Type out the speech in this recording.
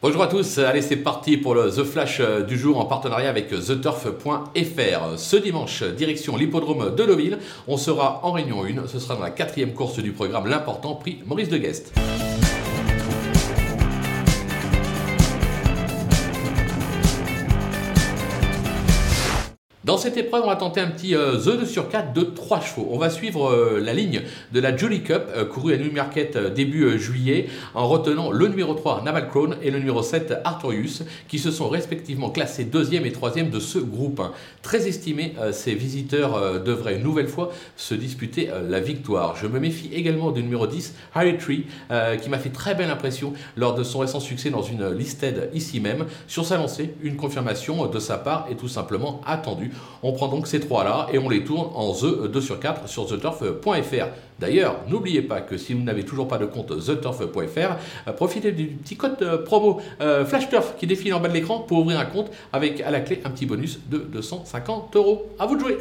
Bonjour à tous, allez c'est parti pour le The Flash euh, du jour en partenariat avec TheTurf.fr. Ce dimanche, direction l'hippodrome de Deauville, on sera en réunion 1, ce sera dans la quatrième course du programme, l'important prix Maurice de Guest. Dans cette épreuve, on va tenter un petit euh, The 2 sur 4 de 3 chevaux. On va suivre euh, la ligne de la Jolly Cup, euh, courue à Newmarket début juillet, en retenant le numéro 3 Naval Crown et le numéro 7 Artorius, qui se sont respectivement classés deuxième et troisième de ce groupe. Très estimés, ces visiteurs devraient une nouvelle fois se disputer la victoire. Je me méfie également du numéro 10 Harry Tree, qui m'a fait très belle impression lors de son récent succès dans une listed ici même. Sur sa lancée, une confirmation de sa part est tout simplement attendue. On prend donc ces trois-là et on les tourne en The 2 sur 4 sur theturf.fr. D'ailleurs, n'oubliez pas que si vous n'avez toujours pas de compte theturf.fr, euh, profitez du petit code euh, promo euh, FlashTurf qui défile en bas de l'écran pour ouvrir un compte avec à la clé un petit bonus de 250 euros. À vous de jouer!